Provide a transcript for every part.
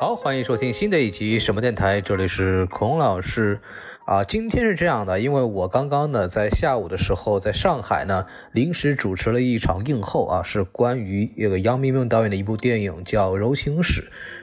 好，欢迎收听新的一集什么电台，这里是孔老师。啊，今天是这样的，因为我刚刚呢在下午的时候在上海呢临时主持了一场映后啊，是关于这个杨明明导演的一部电影叫《柔情史》。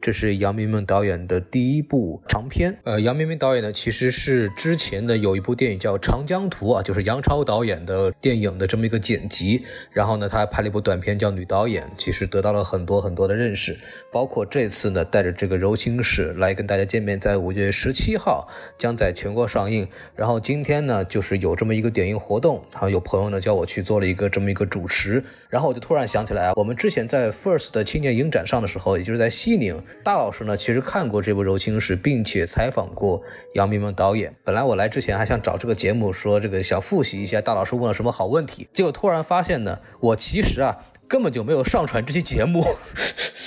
这是杨明明导演的第一部长片。呃，杨明明导演呢，其实是之前的有一部电影叫《长江图》啊，就是杨超导演的电影的这么一个剪辑。然后呢，他还拍了一部短片叫《女导演》，其实得到了很多很多的认识。包括这次呢，带着这个柔情史来跟大家见面，在五月十七号将在全国上映。然后今天呢，就是有这么一个点映活动，然后有朋友呢叫我去做了一个这么一个主持。然后我就突然想起来啊，我们之前在 First 的青年影展上的时候，也就是在西宁。大老师呢，其实看过这部《柔情史》，并且采访过杨明文导演。本来我来之前还想找这个节目说这个想复习一下大老师问了什么好问题，结果突然发现呢，我其实啊根本就没有上传这期节目。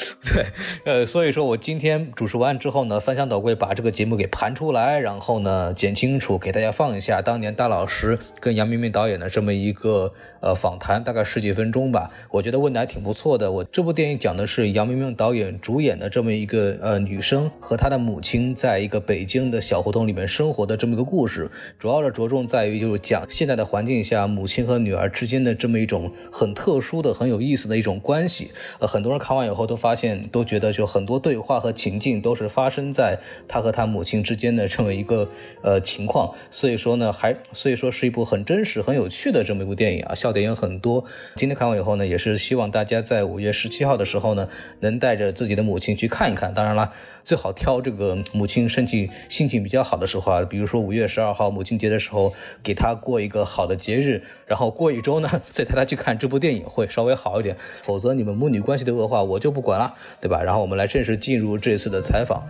对，呃，所以说我今天主持完之后呢，翻箱倒柜把这个节目给盘出来，然后呢剪清楚，给大家放一下当年大老师跟杨明明导演的这么一个呃访谈，大概十几分钟吧。我觉得问的还挺不错的。我这部电影讲的是杨明明导演主演的这么一个呃女生和她的母亲在一个北京的小胡同里面生活的这么一个故事，主要的着重在于就是讲现在的环境下母亲和女儿之间的这么一种很特殊的、很有意思的一种关系。呃，很多人看完以后都发发现。都觉得就很多对话和情境都是发生在他和他母亲之间的这么一个呃情况，所以说呢，还所以说是一部很真实、很有趣的这么一部电影啊，笑点也很多。今天看完以后呢，也是希望大家在五月十七号的时候呢，能带着自己的母亲去看一看。当然了。最好挑这个母亲身体心情比较好的时候啊，比如说五月十二号母亲节的时候，给她过一个好的节日，然后过一周呢，再带她去看这部电影会稍微好一点。否则你们母女关系的恶化，我就不管了，对吧？然后我们来正式进入这次的采访。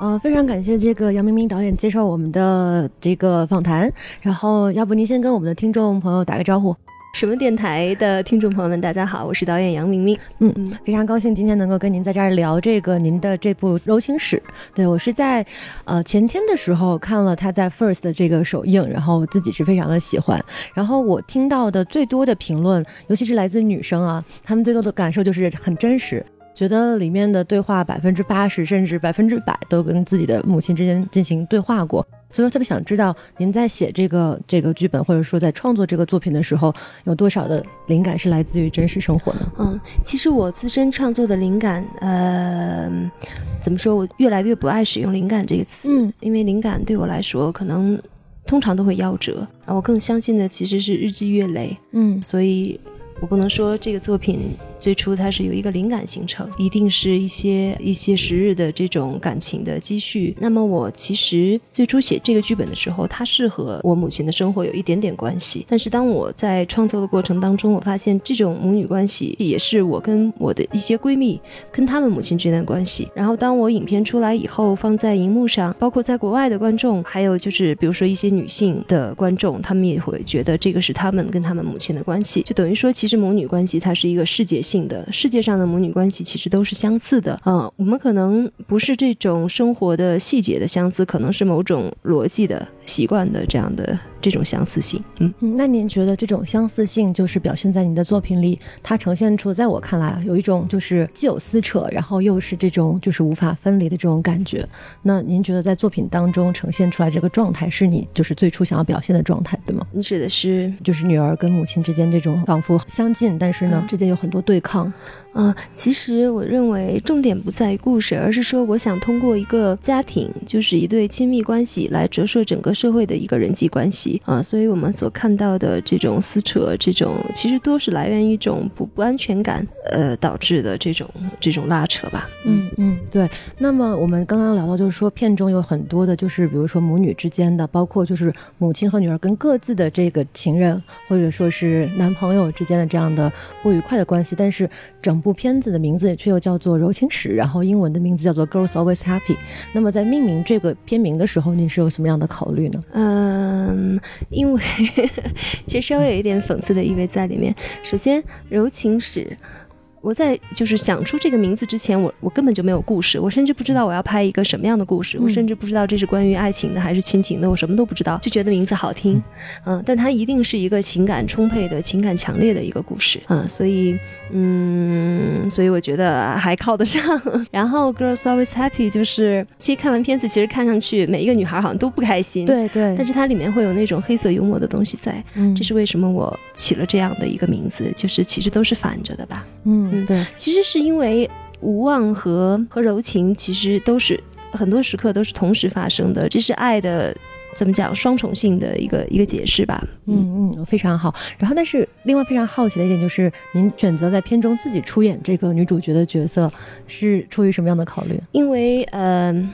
呃，非常感谢这个杨明明导演接受我们的这个访谈，然后要不您先跟我们的听众朋友打个招呼。什么电台的听众朋友们，大家好，我是导演杨明明。嗯嗯，非常高兴今天能够跟您在这儿聊这个您的这部柔情史。对我是在呃前天的时候看了他在 First 的这个首映，然后自己是非常的喜欢。然后我听到的最多的评论，尤其是来自女生啊，她们最多的感受就是很真实，觉得里面的对话百分之八十甚至百分之百都跟自己的母亲之间进行对话过。所以说特别想知道，您在写这个这个剧本，或者说在创作这个作品的时候，有多少的灵感是来自于真实生活呢？嗯，其实我自身创作的灵感，呃，怎么说？我越来越不爱使用“灵感”这个词，嗯，因为灵感对我来说，可能通常都会夭折。啊，我更相信的其实是日积月累，嗯，所以我不能说这个作品。最初它是有一个灵感形成，一定是一些一些时日的这种感情的积蓄。那么我其实最初写这个剧本的时候，它是和我母亲的生活有一点点关系。但是当我在创作的过程当中，我发现这种母女关系也是我跟我的一些闺蜜跟她们母亲之间的关系。然后当我影片出来以后，放在荧幕上，包括在国外的观众，还有就是比如说一些女性的观众，他们也会觉得这个是他们跟他们母亲的关系。就等于说，其实母女关系它是一个世界性。性的世界上的母女关系其实都是相似的嗯，我们可能不是这种生活的细节的相似，可能是某种逻辑的习惯的这样的。这种相似性，嗯，那您觉得这种相似性就是表现在您的作品里，它呈现出，在我看来啊，有一种就是既有撕扯，然后又是这种就是无法分离的这种感觉。那您觉得在作品当中呈现出来这个状态，是你就是最初想要表现的状态，对吗？你指的是就是女儿跟母亲之间这种仿佛相近，但是呢之间有很多对抗。啊，其实我认为重点不在于故事，而是说我想通过一个家庭，就是一对亲密关系来折射整个社会的一个人际关系啊。所以我们所看到的这种撕扯，这种其实都是来源于一种不不安全感，呃导致的这种这种拉扯吧。嗯嗯，对。那么我们刚刚聊到，就是说片中有很多的，就是比如说母女之间的，包括就是母亲和女儿跟各自的这个情人或者说是男朋友之间的这样的不愉快的关系，但是整。部部片子的名字却又叫做《柔情史》，然后英文的名字叫做《Girls Always Happy》。那么在命名这个片名的时候，你是有什么样的考虑呢？嗯，因为 其实稍微有一点讽刺的意味在里面。首先，《柔情史》我在就是想出这个名字之前，我我根本就没有故事，我甚至不知道我要拍一个什么样的故事，我甚至不知道这是关于爱情的还是亲情的，我什么都不知道，就觉得名字好听，嗯，但它一定是一个情感充沛的、情感强烈的一个故事，嗯，所以，嗯，所以我觉得还靠得上。然后 Girls Always Happy 就是，其实看完片子，其实看上去每一个女孩好像都不开心，对对，但是它里面会有那种黑色幽默的东西在，嗯，这是为什么我起了这样的一个名字，就是其实都是反着的吧，嗯。嗯，对，其实是因为无望和和柔情，其实都是很多时刻都是同时发生的，这是爱的怎么讲双重性的一个一个解释吧。嗯嗯，非常好。然后，但是另外非常好奇的一点就是，您选择在片中自己出演这个女主角的角色，是出于什么样的考虑？因为，嗯。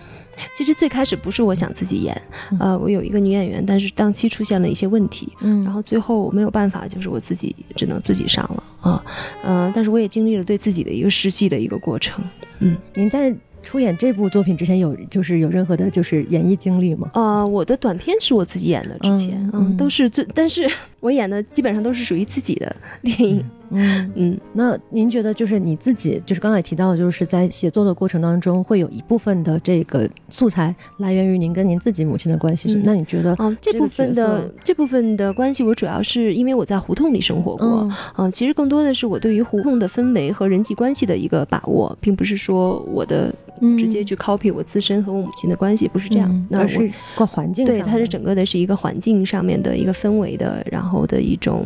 其实最开始不是我想自己演，呃，我有一个女演员，但是档期出现了一些问题，嗯，然后最后我没有办法，就是我自己只能自己上了啊，嗯，但是我也经历了对自己的一个试戏的一个过程，嗯，您在。出演这部作品之前有就是有任何的就是演艺经历吗？啊，我的短片是我自己演的，之前嗯都是自，但是 我演的基本上都是属于自己的电影。嗯嗯嗯，那您觉得就是你自己就是刚才提到的，就是在写作的过程当中会有一部分的这个素材来源于您跟您自己母亲的关系是？那你觉得？嗯，这部分的这部分的关系，我主要是因为我在胡同里生活过。嗯，其实更多的是我对于胡同的氛围和人际关系的一个把握，并不是说我的。直接去 copy 我自身和我母亲的关系不是这样，那是个环境。对，它是整个的是一个环境上面的一个氛围的，然后的一种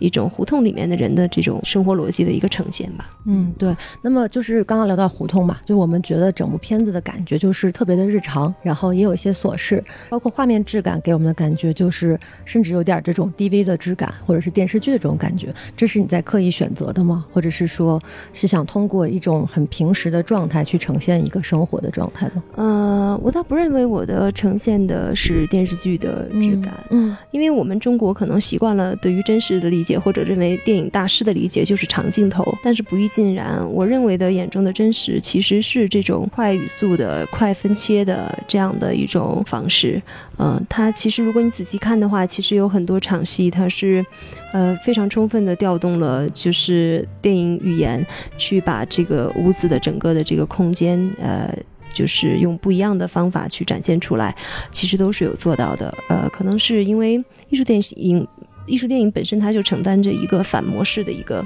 一种胡同里面的人的这种生活逻辑的一个呈现吧。嗯，对。那么就是刚刚聊到胡同嘛，就我们觉得整部片子的感觉就是特别的日常，然后也有一些琐事，包括画面质感给我们的感觉就是甚至有点这种 DV 的质感，或者是电视剧的这种感觉。这是你在刻意选择的吗？或者是说是想通过一种很平时的状态去呈现？一个生活的状态吗？呃，我倒不认为我的呈现的是电视剧的质感，嗯，因为我们中国可能习惯了对于真实的理解，或者认为电影大师的理解就是长镜头，但是不易尽然。我认为的眼中的真实其实是这种快语速的、快分切的这样的一种方式。嗯，它其实如果你仔细看的话，其实有很多场戏，它是，呃，非常充分的调动了就是电影语言，去把这个屋子的整个的这个空间，呃，就是用不一样的方法去展现出来，其实都是有做到的。呃，可能是因为艺术电影。艺术电影本身，它就承担着一个反模式的一个，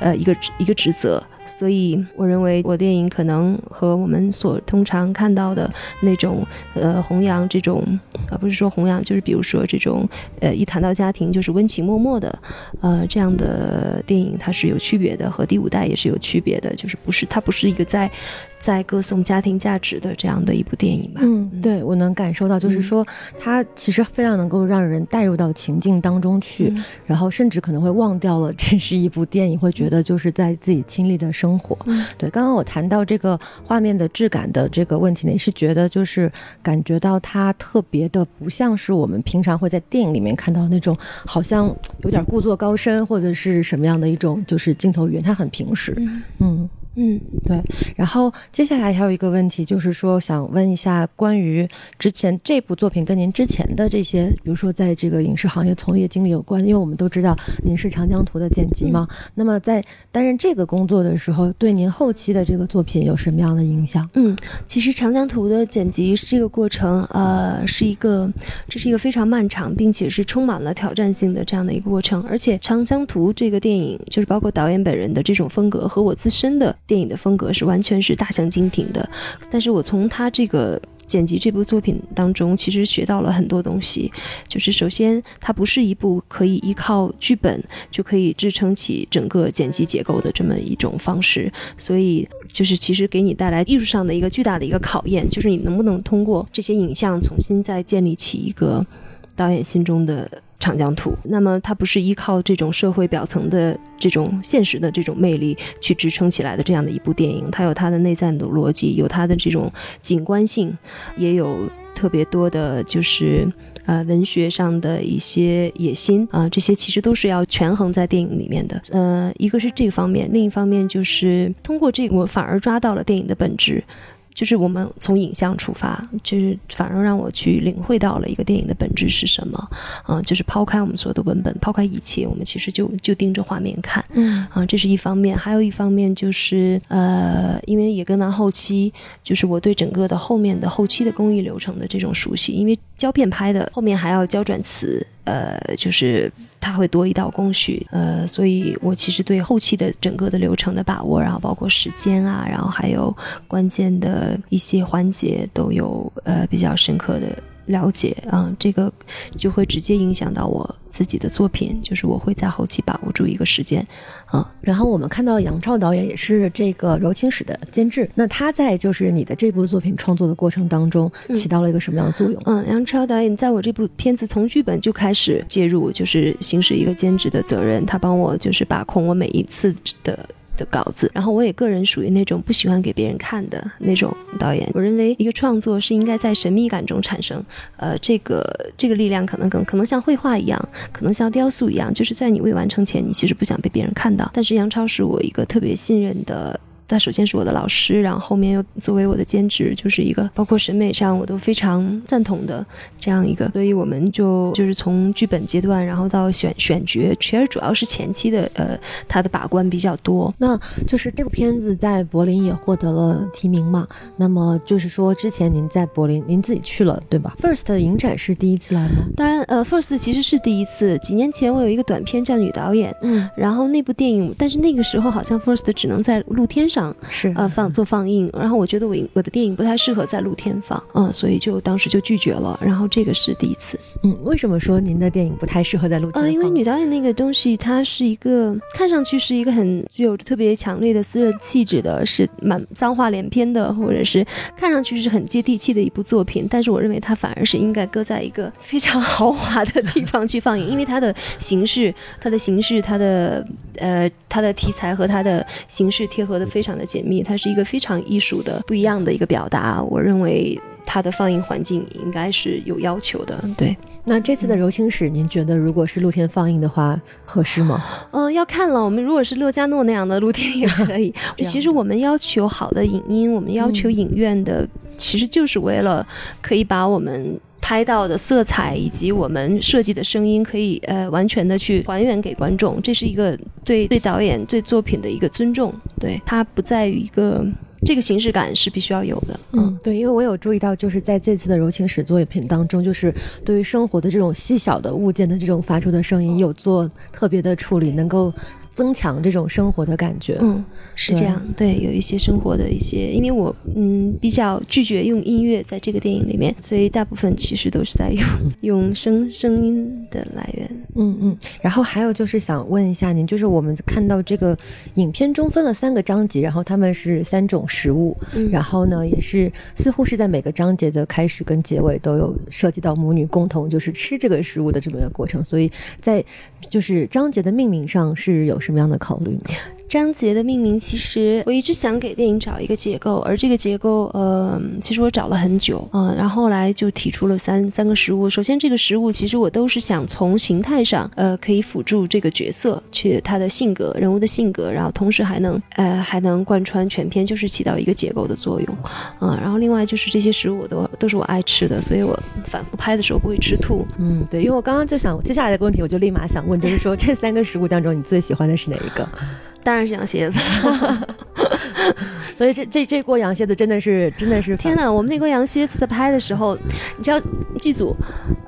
呃，一个一个职责，所以我认为我电影可能和我们所通常看到的那种，呃，弘扬这种，呃，不是说弘扬，就是比如说这种，呃，一谈到家庭就是温情脉脉的，呃，这样的电影它是有区别的，和第五代也是有区别的，就是不是它不是一个在。在歌颂家庭价值的这样的一部电影吧。嗯，对我能感受到，就是说它其实非常能够让人带入到情境当中去，然后甚至可能会忘掉了这是一部电影，会觉得就是在自己经历的生活。对，刚刚我谈到这个画面的质感的这个问题呢，也是觉得就是感觉到它特别的不像是我们平常会在电影里面看到那种好像有点故作高深或者是什么样的一种就是镜头语言，它很平实。嗯。嗯，对。然后接下来还有一个问题，就是说想问一下关于之前这部作品跟您之前的这些，比如说在这个影视行业从业经历有关，因为我们都知道您是《长江图》的剪辑嘛。那么在担任这个工作的时候，对您后期的这个作品有什么样的影响？嗯，其实《长江图》的剪辑这个过程，呃，是一个这是一个非常漫长，并且是充满了挑战性的这样的一个过程。而且《长江图》这个电影，就是包括导演本人的这种风格和我自身的。电影的风格是完全是大相径庭的，但是我从他这个剪辑这部作品当中，其实学到了很多东西。就是首先，它不是一部可以依靠剧本就可以支撑起整个剪辑结构的这么一种方式，所以就是其实给你带来艺术上的一个巨大的一个考验，就是你能不能通过这些影像重新再建立起一个导演心中的。长江图，那么它不是依靠这种社会表层的这种现实的这种魅力去支撑起来的这样的一部电影，它有它的内在的逻辑，有它的这种景观性，也有特别多的，就是呃文学上的一些野心啊，这些其实都是要权衡在电影里面的。呃，一个是这方面，另一方面就是通过这个，我反而抓到了电影的本质。就是我们从影像出发，就是反而让我去领会到了一个电影的本质是什么，啊，就是抛开我们所有的文本，抛开一切，我们其实就就盯着画面看，嗯，啊，这是一方面，还有一方面就是呃，因为也跟到后期，就是我对整个的后面的后期的工艺流程的这种熟悉，因为胶片拍的后面还要胶转磁，呃，就是它会多一道工序，呃，所以我其实对后期的整个的流程的把握，然后包括时间啊，然后还有关键的一些环节都有呃比较深刻的了解啊，这个就会直接影响到我自己的作品，就是我会在后期把握住一个时间啊。然后我们看到杨超导演也是这个《柔情史》的监制，那他在就是你的这部作品创作的过程当中嗯起到了一个什么样的作用？嗯，杨超导演在我这部片子从剧本就开始介入，就是行使一个监制的责任，他帮我就是把控我每一次的。的稿子，然后我也个人属于那种不喜欢给别人看的那种导演。我认为一个创作是应该在神秘感中产生，呃，这个这个力量可能更可能像绘画一样，可能像雕塑一样，就是在你未完成前，你其实不想被别人看到。但是杨超是我一个特别信任的。他首先是我的老师，然后后面又作为我的兼职，就是一个包括审美上我都非常赞同的这样一个，所以我们就就是从剧本阶段，然后到选选角，其实主要是前期的呃他的把关比较多。那就是这部片子在柏林也获得了提名嘛？那么就是说之前您在柏林您自己去了对吧？First 的影展是第一次来吗？当然，呃，First 其实是第一次，几年前我有一个短片叫《女导演》，嗯，然后那部电影，但是那个时候好像 First 只能在露天上是呃放做放映，然后我觉得我我的电影不太适合在露天放，嗯，所以就当时就拒绝了。然后这个是第一次，嗯，为什么说您的电影不太适合在露天呃，因为女导演那个东西，它是一个看上去是一个很具有特别强烈的私人气质的，是蛮脏话连篇的，或者是看上去是很接地气的一部作品。但是我认为它反而是应该搁在一个非常 豪华的地方去放映，因为它的形式、它的形式、它的呃它的题材和它的形式贴合的非常的紧密，它是一个非常艺术的不一样的一个表达。我认为。它的放映环境应该是有要求的，对。那这次的柔情史，您觉得如果是露天放映的话，合适吗？嗯，要看了。我们如果是乐嘉诺那样的露天也可以。其实我们要求好的影音，我们要求影院的，其实就是为了可以把我们。拍到的色彩以及我们设计的声音，可以呃完全的去还原给观众，这是一个对对导演对作品的一个尊重。对它不在于一个这个形式感是必须要有的。嗯，对，因为我有注意到，就是在这次的柔情史作品当中，就是对于生活的这种细小的物件的这种发出的声音，有做特别的处理，能够。增强这种生活的感觉，嗯，是这样，对，有一些生活的一些，因为我嗯比较拒绝用音乐在这个电影里面，所以大部分其实都是在用 用声声音的来源，嗯嗯。然后还有就是想问一下您，就是我们看到这个影片中分了三个章节，然后他们是三种食物，嗯、然后呢也是似乎是在每个章节的开始跟结尾都有涉及到母女共同就是吃这个食物的这么一个过程，所以在就是章节的命名上是有。什么样的考虑呢？章节的命名，其实我一直想给电影找一个结构，而这个结构，呃，其实我找了很久，嗯、然后后来就提出了三三个食物。首先，这个食物其实我都是想从形态上，呃，可以辅助这个角色去他的性格、人物的性格，然后同时还能，呃，还能贯穿全片，就是起到一个结构的作用，嗯、然后另外就是这些食物我都都是我爱吃的，所以我反复拍的时候不会吃吐。嗯，对，因为我刚刚就想接下来的问题，我就立马想问，就是说这三个食物当中，你最喜欢的是哪一个？当然是羊蝎子，所以这这这锅羊蝎子真的是真的是天哪！我们那锅羊蝎子在拍的时候，你知道剧组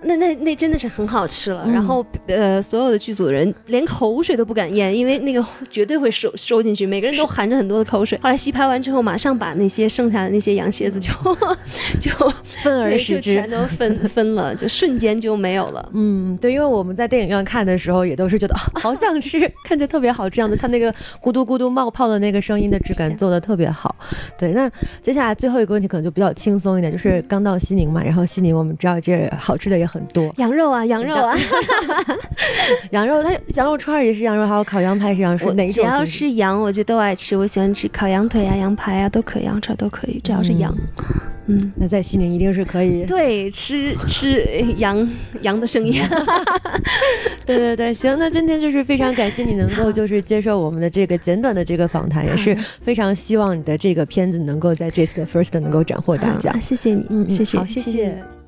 那那那真的是很好吃了，嗯、然后呃所有的剧组的人连口水都不敢咽，因为那个 绝对会收收进去，每个人都含着很多的口水。后来戏拍完之后，马上把那些剩下的那些羊蝎子就 就分而食之，全都分分了，就瞬间就没有了。嗯，对，因为我们在电影院看的时候，也都是觉得、啊、好想吃，看着特别好这样子，它那个。咕嘟咕嘟冒泡的那个声音的质感做的特别好，对。那接下来最后一个问题可能就比较轻松一点，就是刚到西宁嘛，然后西宁我们知道这好吃的也很多，羊肉啊，羊肉啊，羊肉它羊肉串也是羊肉，还有烤羊排是羊肉，哪一种？只要是羊我就都爱吃，我喜欢吃烤羊腿啊、羊排啊都可以，羊串都可以，只要是羊。嗯嗯，那在西宁一定是可以。对，吃 吃羊羊的盛宴。对对对，行，那今天就是非常感谢你能够就是接受我们的这个简短的这个访谈，也是非常希望你的这个片子能够在这次的 First 能够斩获大奖。谢谢你，嗯，谢谢，谢谢。